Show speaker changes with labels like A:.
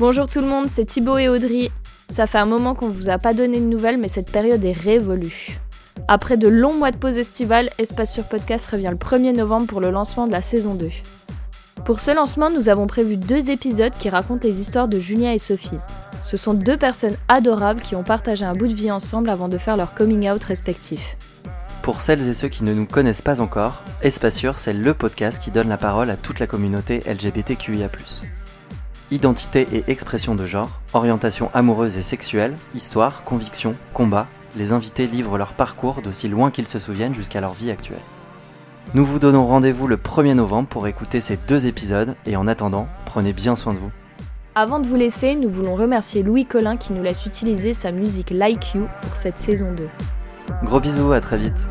A: Bonjour tout le monde, c'est Thibaut et Audrey. Ça fait un moment qu'on vous a pas donné de nouvelles, mais cette période est révolue. Après de longs mois de pause estivale, Espace sur Podcast revient le 1er novembre pour le lancement de la saison 2. Pour ce lancement, nous avons prévu deux épisodes qui racontent les histoires de Julien et Sophie. Ce sont deux personnes adorables qui ont partagé un bout de vie ensemble avant de faire leur coming out respectif.
B: Pour celles et ceux qui ne nous connaissent pas encore, Espace Sûr, c'est le podcast qui donne la parole à toute la communauté LGBTQIA. Identité et expression de genre, orientation amoureuse et sexuelle, histoire, conviction, combat, les invités livrent leur parcours d'aussi loin qu'ils se souviennent jusqu'à leur vie actuelle. Nous vous donnons rendez-vous le 1er novembre pour écouter ces deux épisodes et en attendant, prenez bien soin de vous.
A: Avant de vous laisser, nous voulons remercier Louis Collin qui nous laisse utiliser sa musique Like You pour cette saison 2.
B: Gros bisous, à très vite